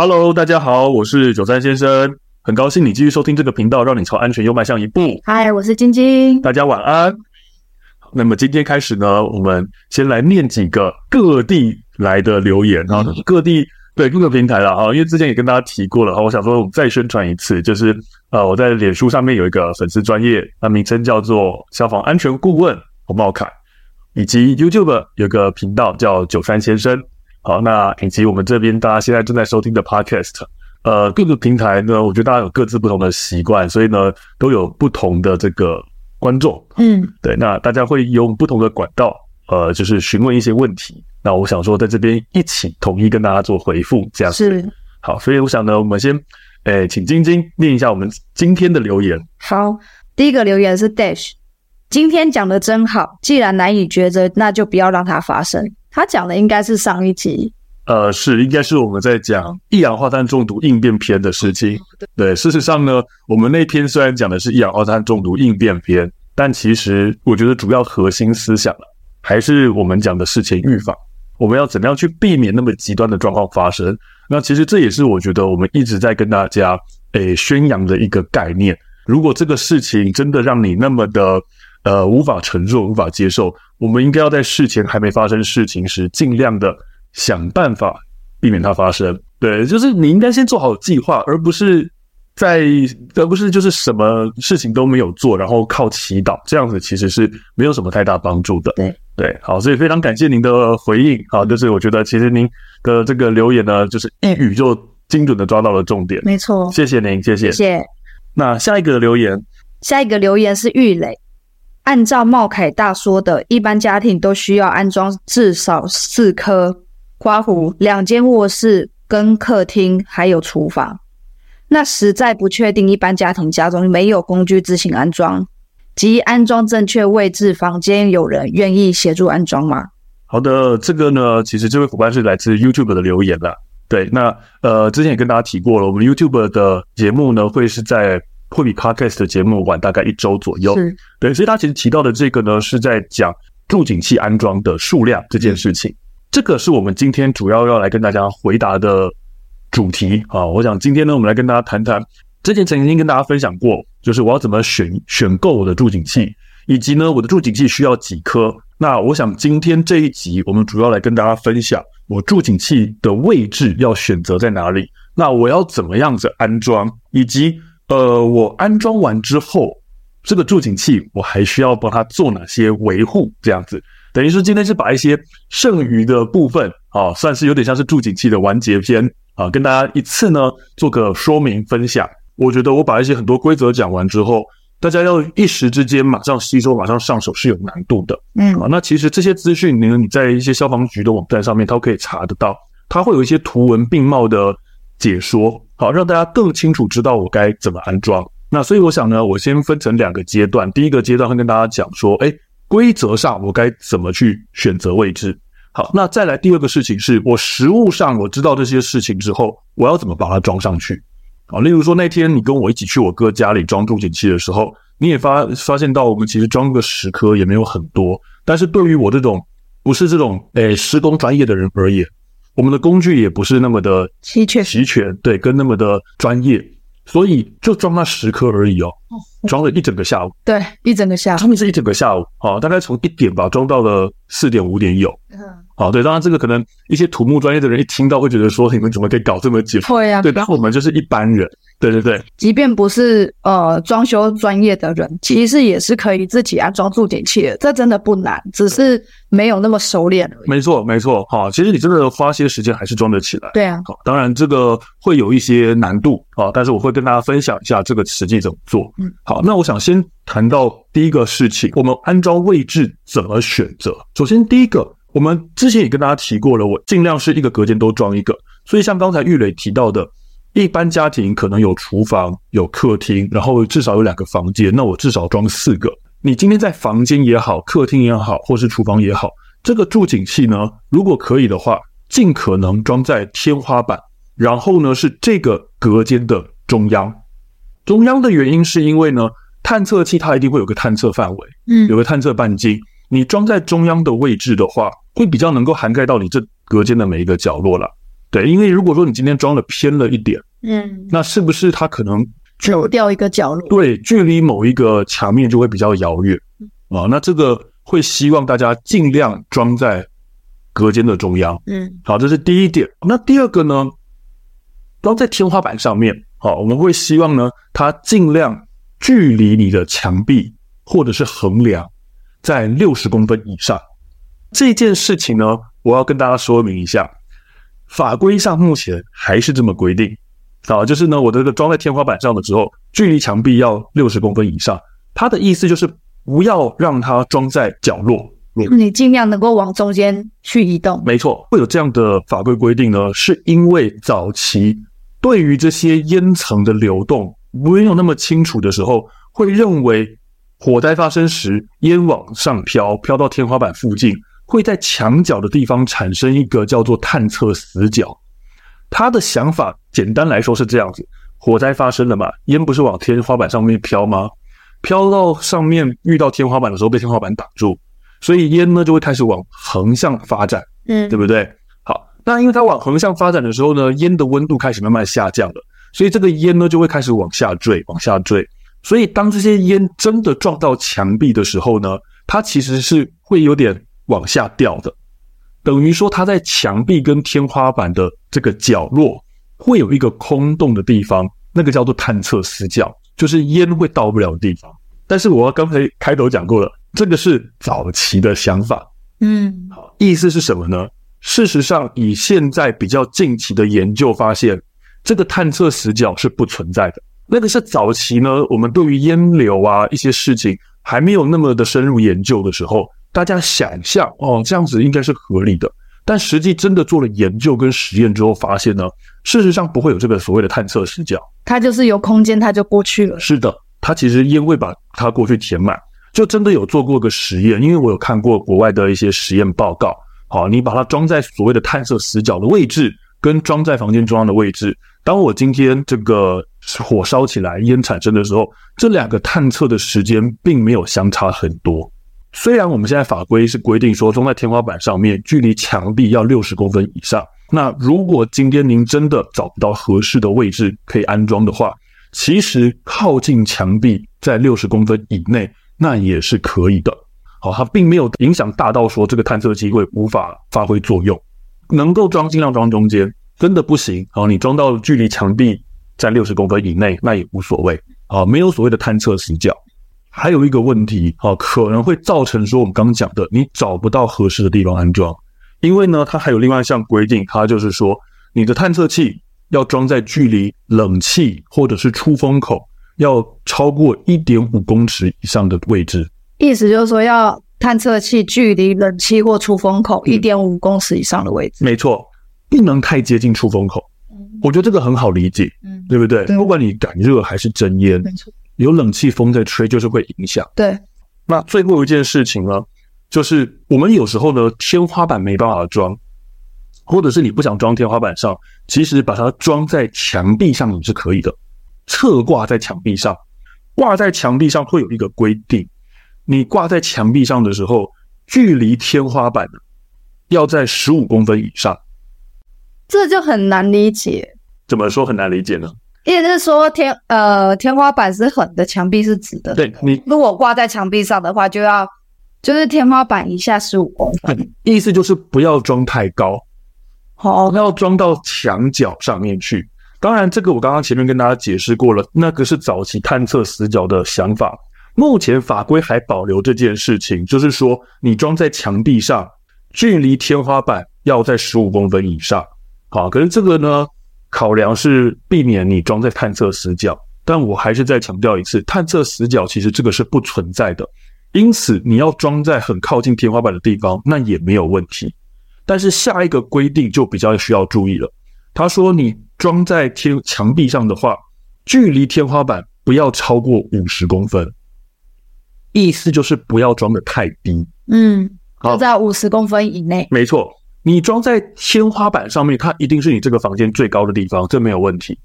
Hello，大家好，我是九三先生，很高兴你继续收听这个频道，让你朝安全又迈向一步。嗨，我是晶晶，大家晚安。那么今天开始呢，我们先来念几个各地来的留言啊，各地对各个平台了哈，因为之前也跟大家提过了哈，我想说我们再宣传一次，就是呃我在脸书上面有一个粉丝专业，那名称叫做消防安全顾问洪茂凯，以及 YouTube 有个频道叫九三先生。好，那以及我们这边大家现在正在收听的 Podcast，呃，各个平台呢，我觉得大家有各自不同的习惯，所以呢，都有不同的这个观众，嗯，对，那大家会用不同的管道，呃，就是询问一些问题。那我想说，在这边一起统一跟大家做回复，这样子是好。所以我想呢，我们先，诶，请晶晶念一下我们今天的留言。好，第一个留言是 Dash，今天讲的真好，既然难以抉择，那就不要让它发生。他讲的应该是上一集，呃，是应该是我们在讲一氧化碳中毒应变篇的事情。对，事实上呢，我们那篇虽然讲的是一氧化碳中毒应变篇，但其实我觉得主要核心思想还是我们讲的事前预防。我们要怎么样去避免那么极端的状况发生？那其实这也是我觉得我们一直在跟大家诶宣扬的一个概念。如果这个事情真的让你那么的呃无法承受、无法接受。我们应该要在事前还没发生事情时，尽量的想办法避免它发生。对，就是你应该先做好计划，而不是在，而不是就是什么事情都没有做，然后靠祈祷，这样子其实是没有什么太大帮助的。对对，好，所以非常感谢您的回应。啊，就是我觉得其实您的这个留言呢，就是一语就精准的抓到了重点。没错，谢谢您，谢谢。谢谢。那下一个留言，下一个留言是玉磊。按照茂凯大说的，一般家庭都需要安装至少四颗刮胡，两间卧室跟客厅还有厨房。那实在不确定，一般家庭家中没有工具自行安装及安装正确位置，房间有人愿意协助安装吗？好的，这个呢，其实这位伙伴是来自 YouTube 的留言了。对，那呃，之前也跟大家提过了，我们 YouTube 的节目呢，会是在。会比 Podcast 的节目晚大概一周左右，是对，所以他其实提到的这个呢，是在讲住警器安装的数量这件事情。这个是我们今天主要要来跟大家回答的主题啊。我想今天呢，我们来跟大家谈谈，之前曾经跟大家分享过，就是我要怎么选选购我的助警器，以及呢，我的助警器需要几颗。那我想今天这一集，我们主要来跟大家分享，我助警器的位置要选择在哪里，那我要怎么样子安装，以及。呃，我安装完之后，这个助警器我还需要帮它做哪些维护？这样子，等于说今天是把一些剩余的部分啊，算是有点像是助警器的完结篇啊，跟大家一次呢做个说明分享。我觉得我把一些很多规则讲完之后，大家要一时之间马上吸收、马上上手是有难度的。嗯，啊，那其实这些资讯呢，你在一些消防局的网站上面，它都可以查得到，它会有一些图文并茂的解说。好，让大家更清楚知道我该怎么安装。那所以我想呢，我先分成两个阶段。第一个阶段会跟大家讲说，诶，规则上我该怎么去选择位置。好，那再来第二个事情是我实物上我知道这些事情之后，我要怎么把它装上去。好，例如说那天你跟我一起去我哥家里装助警器的时候，你也发发现到我们其实装个十颗也没有很多，但是对于我这种不是这种诶施工专业的人而言。我们的工具也不是那么的齐全，齐全对，跟那么的专业，所以就装那十颗而已哦，装了一整个下午，对，一整个下午，他们是一整个下午，啊，大概从一点吧装到了四点五点有，嗯，好，对，当然这个可能一些土木专业的人一听到会觉得说，你们怎么可以搞这么久？会啊，对，但我们就是一般人。对对对，即便不是呃装修专业的人，其实也是可以自己安装住警器的。这真的不难，只是没有那么熟练而已。没错没错，好，其实你真的花些时间还是装得起来。对啊，好，当然这个会有一些难度啊，但是我会跟大家分享一下这个实际怎么做。嗯，好，那我想先谈到第一个事情，我们安装位置怎么选择？首先第一个，我们之前也跟大家提过了，我尽量是一个隔间都装一个。所以像刚才玉磊提到的。一般家庭可能有厨房、有客厅，然后至少有两个房间，那我至少装四个。你今天在房间也好，客厅也好，或是厨房也好，这个助景器呢，如果可以的话，尽可能装在天花板，然后呢是这个隔间的中央。中央的原因是因为呢，探测器它一定会有个探测范围，嗯，有个探测半径。你装在中央的位置的话，会比较能够涵盖到你这隔间的每一个角落了。对，因为如果说你今天装的偏了一点，嗯，那是不是它可能走掉一个角落？对，距离某一个墙面就会比较遥远啊。那这个会希望大家尽量装在隔间的中央。嗯，好，这是第一点。那第二个呢，装在天花板上面，好，我们会希望呢，它尽量距离你的墙壁或者是横梁在六十公分以上。这件事情呢，我要跟大家说明一下，法规上目前还是这么规定啊，就是呢，我这个装在天花板上的时候，距离墙壁要六十公分以上。它的意思就是不要让它装在角落，你尽量能够往中间去移动。没错，会有这样的法规规定呢，是因为早期对于这些烟层的流动没有那么清楚的时候，会认为火灾发生时烟往上飘，飘到天花板附近。会在墙角的地方产生一个叫做探测死角。他的想法简单来说是这样子：火灾发生了嘛，烟不是往天花板上面飘吗？飘到上面遇到天花板的时候被天花板挡住，所以烟呢就会开始往横向发展，嗯，对不对？好，那因为它往横向发展的时候呢，烟的温度开始慢慢下降了，所以这个烟呢就会开始往下坠，往下坠。所以当这些烟真的撞到墙壁的时候呢，它其实是会有点。往下掉的，等于说它在墙壁跟天花板的这个角落会有一个空洞的地方，那个叫做探测死角，就是烟会到不了的地方。但是我刚才开头讲过了，这个是早期的想法。嗯，好，意思是什么呢？事实上，以现在比较近期的研究发现，这个探测死角是不存在的。那个是早期呢，我们对于烟流啊一些事情还没有那么的深入研究的时候。大家想象哦，这样子应该是合理的，但实际真的做了研究跟实验之后，发现呢，事实上不会有这个所谓的探测死角，它就是有空间，它就过去了。是的，它其实烟会把它过去填满，就真的有做过个实验，因为我有看过国外的一些实验报告。好，你把它装在所谓的探测死角的位置，跟装在房间中央的位置，当我今天这个火烧起来，烟产生的时候，这两个探测的时间并没有相差很多。虽然我们现在法规是规定说装在天花板上面，距离墙壁要六十公分以上。那如果今天您真的找不到合适的位置可以安装的话，其实靠近墙壁在六十公分以内，那也是可以的。好，它并没有影响大到说这个探测机会无法发挥作用。能够装尽量装中间，真的不行。好，你装到距离墙壁在六十公分以内，那也无所谓。啊，没有所谓的探测死角。还有一个问题，啊，可能会造成说我们刚刚讲的，你找不到合适的地方安装，因为呢，它还有另外一项规定，它就是说，你的探测器要装在距离冷气或者是出风口要超过一点五公尺以上的位置。意思就是说，要探测器距离冷气或出风口一点五公尺以上的位置。嗯，没错，不能太接近出风口。我觉得这个很好理解，嗯，对不对？不管你感热还是真烟，没错。有冷气风在吹，就是会影响。对，那最后一件事情呢，就是我们有时候呢，天花板没办法装，或者是你不想装天花板上，其实把它装在墙壁上也是可以的，侧挂在墙壁上，挂在墙壁上会有一个规定，你挂在墙壁上的时候，距离天花板要在十五公分以上。这就很难理解。怎么说很难理解呢？意思是说天呃天花板是横的，墙壁是直的。对，你如果挂在墙壁上的话，就要就是天花板以下十五公分。意思就是不要装太高，好，要装到墙角上面去。当然，这个我刚刚前面跟大家解释过了，那个是早期探测死角的想法。目前法规还保留这件事情，就是说你装在墙壁上，距离天花板要在十五公分以上。好，可是这个呢？考量是避免你装在探测死角，但我还是再强调一次，探测死角其实这个是不存在的，因此你要装在很靠近天花板的地方，那也没有问题。但是下一个规定就比较需要注意了，他说你装在天墙壁上的话，距离天花板不要超过五十公分，意思就是不要装的太低，嗯，就在五十公分以内，没错。你装在天花板上面，它一定是你这个房间最高的地方，这没有问题。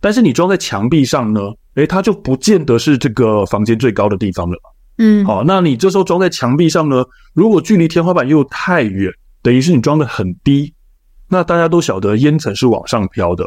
但是你装在墙壁上呢？诶，它就不见得是这个房间最高的地方了。嗯，好，那你这时候装在墙壁上呢？如果距离天花板又太远，等于是你装的很低，那大家都晓得烟层是往上飘的，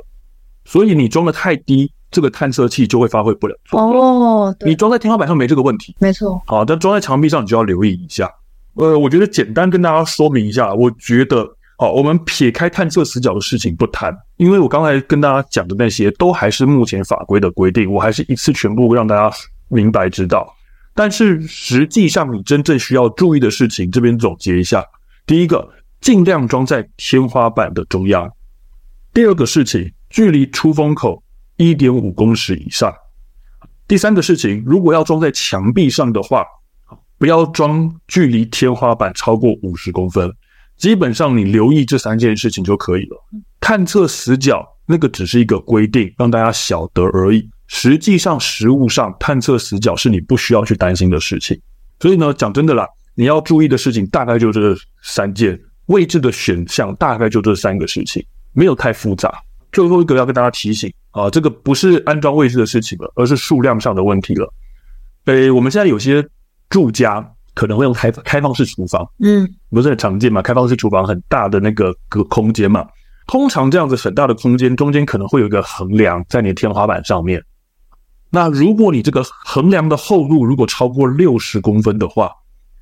所以你装的太低，这个探测器就会发挥不了作用。哦，对，你装在天花板上没这个问题，没错。好，但装在墙壁上你就要留意一下。呃，我觉得简单跟大家说明一下，我觉得，好，我们撇开探测死角的事情不谈，因为我刚才跟大家讲的那些都还是目前法规的规定，我还是一次全部让大家明白知道。但是实际上你真正需要注意的事情，这边总结一下：第一个，尽量装在天花板的中央；第二个事情，距离出风口一点五公尺以上；第三个事情，如果要装在墙壁上的话。不要装距离天花板超过五十公分，基本上你留意这三件事情就可以了。探测死角那个只是一个规定，让大家晓得而已。实际上，实物上探测死角是你不需要去担心的事情。所以呢，讲真的啦，你要注意的事情大概就这三件，位置的选项大概就这三个事情，没有太复杂。最后一个要跟大家提醒啊，这个不是安装位置的事情了，而是数量上的问题了。诶，我们现在有些。住家可能会用开开放式厨房，嗯，不是很常见嘛？开放式厨房很大的那个个空间嘛，通常这样子很大的空间中间可能会有一个横梁在你的天花板上面。那如果你这个横梁的厚度如果超过六十公分的话，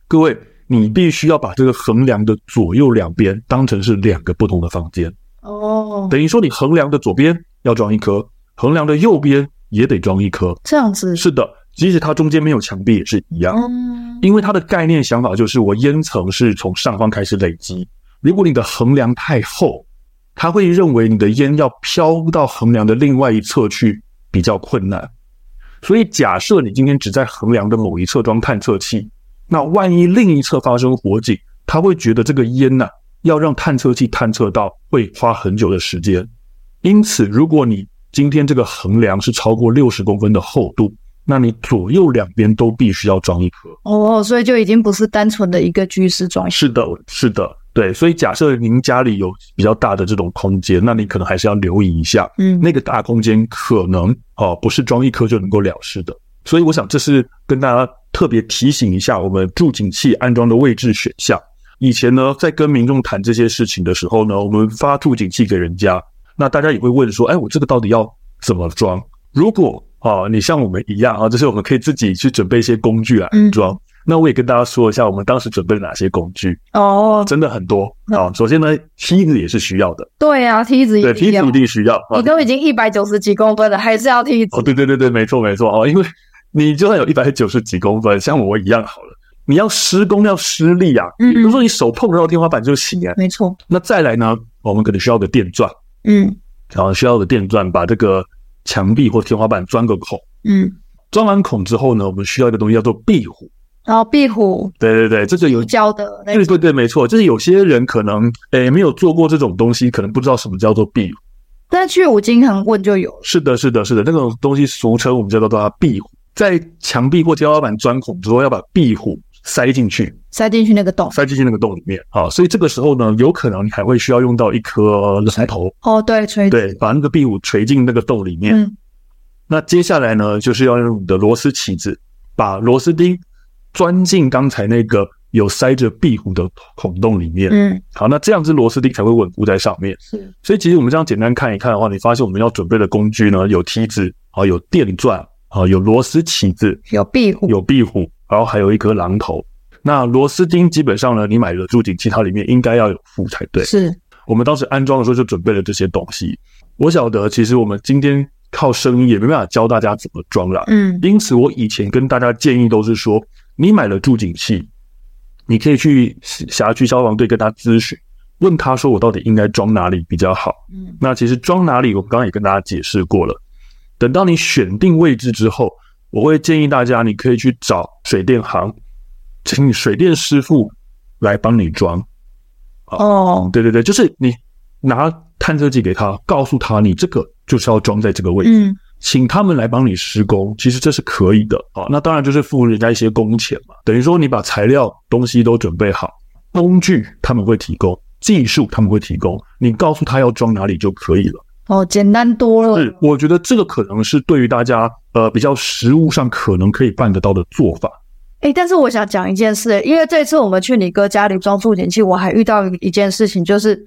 各位你必须要把这个横梁的左右两边当成是两个不同的房间。哦，等于说你横梁的左边要装一颗，横梁的右边也得装一颗，这样子。是的。即使它中间没有墙壁也是一样，因为它的概念想法就是我烟层是从上方开始累积。如果你的横梁太厚，它会认为你的烟要飘到横梁的另外一侧去比较困难。所以假设你今天只在横梁的某一侧装探测器，那万一另一侧发生火警，他会觉得这个烟呐要让探测器探测到会花很久的时间。因此，如果你今天这个横梁是超过六十公分的厚度，那你左右两边都必须要装一颗哦，所以就已经不是单纯的一个居室装。是的，是的，对。所以假设您家里有比较大的这种空间，那你可能还是要留意一下，嗯，那个大空间可能哦不是装一颗就能够了事的。所以我想这是跟大家特别提醒一下，我们助警器安装的位置选项。以前呢，在跟民众谈这些事情的时候呢，我们发助警器给人家，那大家也会问说，哎，我这个到底要怎么装？如果哦，你像我们一样啊，就是我们可以自己去准备一些工具来安装。嗯、那我也跟大家说一下，我们当时准备了哪些工具哦，真的很多啊、哦。首先呢，梯子也是需要的。对啊，梯子也对，梯子一定需要。你都已经一百九十几公分了，还是要梯子？哦，对对对对，没错没错哦，因为你就算有一百九十几公分，像我一样好了，你要施工要施力啊。嗯，比如说你手碰得到天花板就行啊。没错。那再来呢，我们可能需要个电钻。嗯，然后需要个电钻把这个。墙壁或天花板钻个孔，嗯，钻完孔之后呢，我们需要一个东西叫做壁虎。然后壁虎，对对对，这就有胶的，对对对，没错，就是有些人可能诶没有做过这种东西，可能不知道什么叫做壁虎。但去五金行问就有。是的，是的，是的，那种东西俗称我们叫做它壁虎，在墙壁或天花板钻孔之后，要把壁虎。塞进去，塞进去那个洞，塞进去那个洞里面啊，所以这个时候呢，有可能你还会需要用到一颗榔头哦，对，锤，对，把那个壁虎锤进那个洞里面。嗯，那接下来呢，就是要用你的螺丝起子把螺丝钉钻进刚才那个有塞着壁虎的孔洞里面。嗯，好，那这样子螺丝钉才会稳固在上面。是，所以其实我们这样简单看一看的话，你发现我们要准备的工具呢，有梯子啊，有电钻啊，有螺丝起子，有壁虎，有壁虎。然后还有一颗榔头，那螺丝钉基本上呢，你买了助警器它里面应该要有附才对。是我们当时安装的时候就准备了这些东西。我晓得，其实我们今天靠声音也没办法教大家怎么装啦。嗯，因此我以前跟大家建议都是说，你买了助警器，你可以去辖区消防队跟他咨询，问他说我到底应该装哪里比较好。嗯，那其实装哪里，我刚刚也跟大家解释过了。等到你选定位置之后。我会建议大家，你可以去找水电行，请水电师傅来帮你装。哦，对对对，就是你拿探测器给他，告诉他你这个就是要装在这个位置，嗯，请他们来帮你施工。其实这是可以的啊。那当然就是付人家一些工钱嘛。等于说你把材料东西都准备好，工具他们会提供，技术他们会提供，你告诉他要装哪里就可以了。哦，简单多了。是，我觉得这个可能是对于大家呃比较实物上可能可以办得到的做法。哎、欸，但是我想讲一件事，因为这次我们去你哥家里装助听器，我还遇到一件事情，就是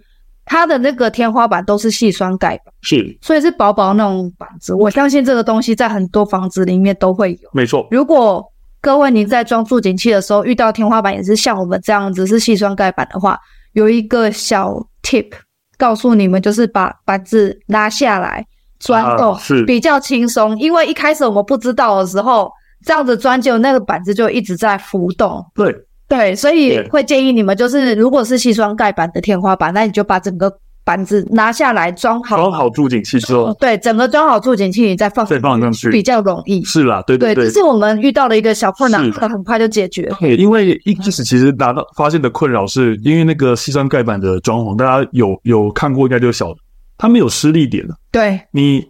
它的那个天花板都是细酸盖板，是，所以是薄薄那种板子。我相信这个东西在很多房子里面都会有。没错。如果各位您在装助听器的时候遇到天花板也是像我们这样子是细酸盖板的话，有一个小 tip 告诉你们，就是把板子拉下来钻洞，是比较轻松。因为一开始我们不知道的时候，这样子钻就那个板子就一直在浮动。对。对，所以会建议你们，就是如果是矽酸钙板的天花板，那你就把整个板子拿下来装好，装好助警器之后，对，整个装好助警器，你再放再放上去，比较容易。是啦，对对对，这是我们遇到的一个小困难，可很快就解决了。对，因为一开始其实拿到发现的困扰是因为那个西双盖板的装潢，大家有有看过应该就晓得，它没有施力点的。对，你。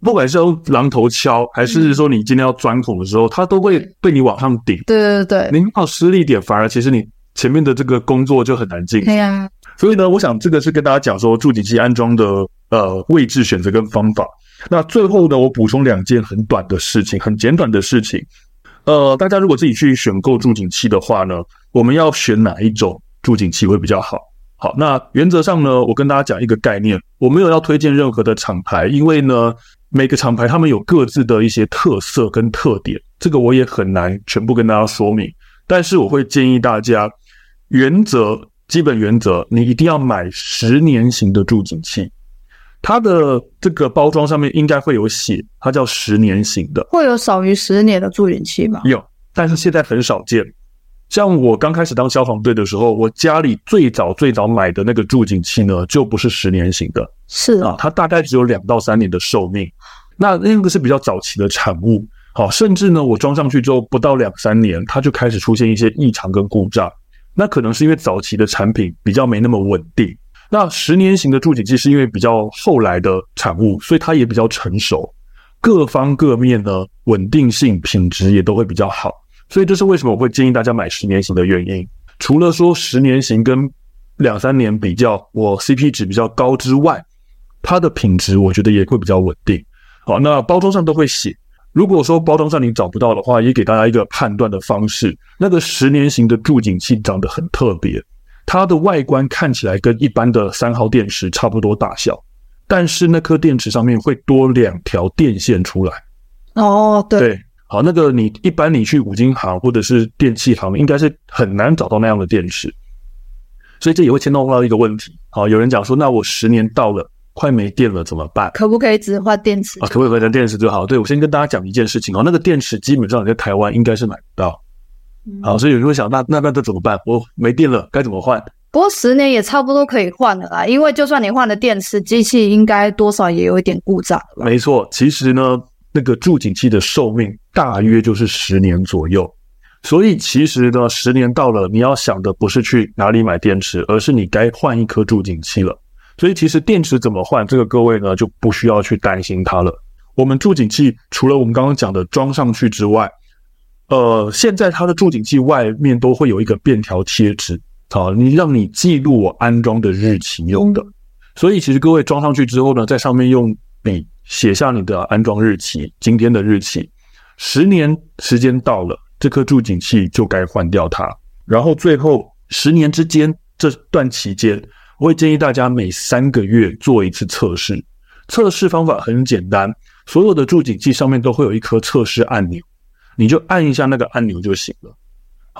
不管是用榔头敲，还是说你今天要钻孔的时候，它都会被你往上顶。对对对，你靠施力点，反而其实你前面的这个工作就很难进。对呀。所以呢，我想这个是跟大家讲说助警器安装的呃位置选择跟方法。那最后呢，我补充两件很短的事情，很简短的事情。呃，大家如果自己去选购助警器的话呢，我们要选哪一种助警器会比较好？好，那原则上呢，我跟大家讲一个概念，我没有要推荐任何的厂牌，因为呢。每个厂牌他们有各自的一些特色跟特点，这个我也很难全部跟大家说明。但是我会建议大家，原则基本原则，你一定要买十年型的助警器。它的这个包装上面应该会有写，它叫十年型的。会有少于十年的助警器吗？有，但是现在很少见。像我刚开始当消防队的时候，我家里最早最早买的那个助警器呢，就不是十年型的，是啊，它大概只有两到三年的寿命。那那个是比较早期的产物，好，甚至呢，我装上去之后不到两三年，它就开始出现一些异常跟故障。那可能是因为早期的产品比较没那么稳定。那十年型的助警器是因为比较后来的产物，所以它也比较成熟，各方各面呢，稳定性、品质也都会比较好。所以这是为什么我会建议大家买十年型的原因。除了说十年型跟两三年比较，我 CP 值比较高之外，它的品质我觉得也会比较稳定。好，那包装上都会写。如果说包装上你找不到的话，也给大家一个判断的方式。那个十年型的助警器长得很特别，它的外观看起来跟一般的三号电池差不多大小，但是那颗电池上面会多两条电线出来。哦，对。对，好，那个你一般你去五金行或者是电器行，应该是很难找到那样的电池。所以这也会牵动到一个问题。好，有人讲说，那我十年到了。快没电了怎么办？可不可以只换电池？啊，可不可以换电池就好？对，我先跟大家讲一件事情哦，那个电池基本上你在台湾应该是买不到。好，所以有人会想，那那那这怎么办？我没电了该怎么换？不过十年也差不多可以换了啦，因为就算你换了电池，机器应该多少也有一点故障。没错，其实呢，那个助警器的寿命大约就是十年左右，所以其实呢，十年到了，你要想的不是去哪里买电池，而是你该换一颗助警器了。所以其实电池怎么换，这个各位呢就不需要去担心它了。我们助警器除了我们刚刚讲的装上去之外，呃，现在它的助警器外面都会有一个便条贴纸，好，你让你记录我安装的日期用的。所以其实各位装上去之后呢，在上面用笔写下你的安装日期，今天的日期，十年时间到了，这颗助警器就该换掉它。然后最后十年之间这段期间。我会建议大家每三个月做一次测试。测试方法很简单，所有的助警器上面都会有一颗测试按钮，你就按一下那个按钮就行了。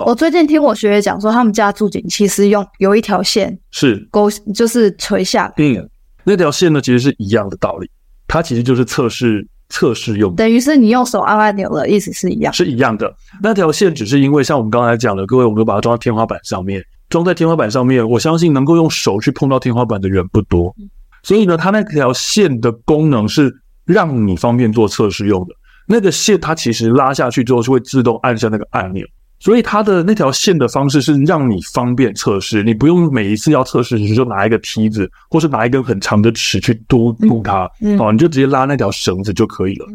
我最近听我学姐讲说，他们家助警器是用有一条线是勾，就是垂下。嗯，那条线呢，其实是一样的道理，它其实就是测试测试用，等于是你用手按按钮了意思是一样，是一样的。那条线只是因为像我们刚才讲的，各位，我们都把它装到天花板上面。装在天花板上面，我相信能够用手去碰到天花板的人不多，所以呢，它那条线的功能是让你方便做测试用的。那个线它其实拉下去之后是会自动按下那个按钮，所以它的那条线的方式是让你方便测试，你不用每一次要测试你就拿一个梯子或是拿一根很长的尺去嘟嘟它，哦，你就直接拉那条绳子就可以了，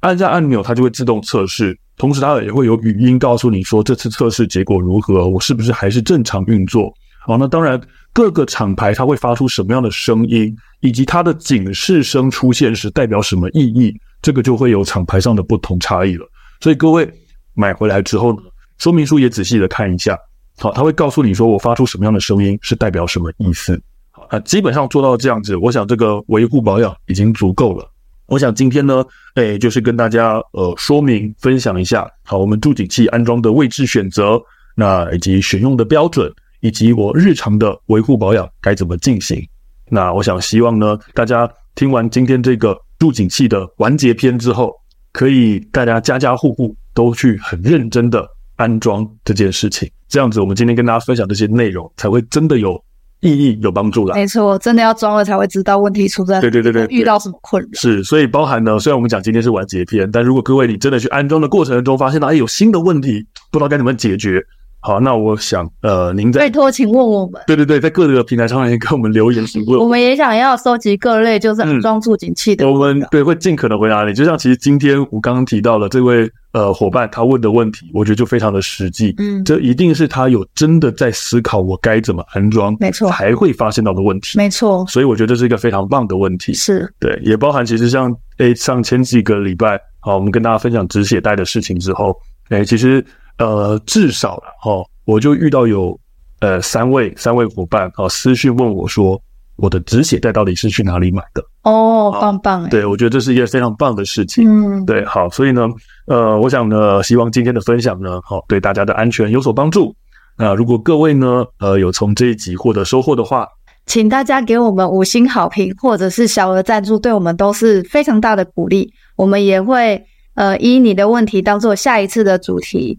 按下按钮它就会自动测试。同时，它也会有语音告诉你说这次测试结果如何，我是不是还是正常运作？好，那当然各个厂牌它会发出什么样的声音，以及它的警示声出现时代表什么意义，这个就会有厂牌上的不同差异了。所以各位买回来之后呢，说明书也仔细的看一下。好，它会告诉你说我发出什么样的声音是代表什么意思。好，那，基本上做到这样子，我想这个维护保养已经足够了。我想今天呢，哎，就是跟大家呃说明分享一下，好，我们助警器安装的位置选择，那以及选用的标准，以及我日常的维护保养该怎么进行。那我想希望呢，大家听完今天这个助警器的完结篇之后，可以大家家家户户都去很认真的安装这件事情，这样子我们今天跟大家分享这些内容才会真的有。意义有帮助的，没错，真的要装了才会知道问题出在。对对对对，遇到什么困扰是，所以包含呢，虽然我们讲今天是完结篇，但如果各位你真的去安装的过程中发现到，哎，有新的问题，不知道该怎么解决。好，那我想，呃，您在拜托，请问我们。对对对，在各个平台上面 给我们留言询问。我们也想要收集各类就是安装助警器的、嗯。我们对会尽可能回答你。就像其实今天我刚刚提到了这位呃伙伴他问的问题，我觉得就非常的实际。嗯，这一定是他有真的在思考我该怎么安装，没错，才会发现到的问题。没错，所以我觉得这是一个非常棒的问题。是对，也包含其实像诶上前几个礼拜，好，我们跟大家分享止血带的事情之后，诶其实呃至少了哈。我就遇到有呃三位三位伙伴啊私讯问我说，我的止血带到底是去哪里买的？哦，棒棒哎！对，我觉得这是一件非常棒的事情。嗯，对，好，所以呢，呃，我想呢，希望今天的分享呢，好，对大家的安全有所帮助。那如果各位呢，呃，有从这一集获得收获的话，请大家给我们五星好评，或者是小额赞助，对我们都是非常大的鼓励。我们也会呃以你的问题当做下一次的主题。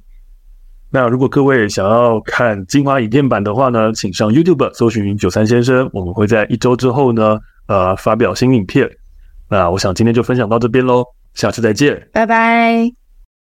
那如果各位想要看精华影片版的话呢，请上 YouTube 搜寻九三先生，我们会在一周之后呢，呃，发表新影片。那我想今天就分享到这边喽，下次再见，拜拜。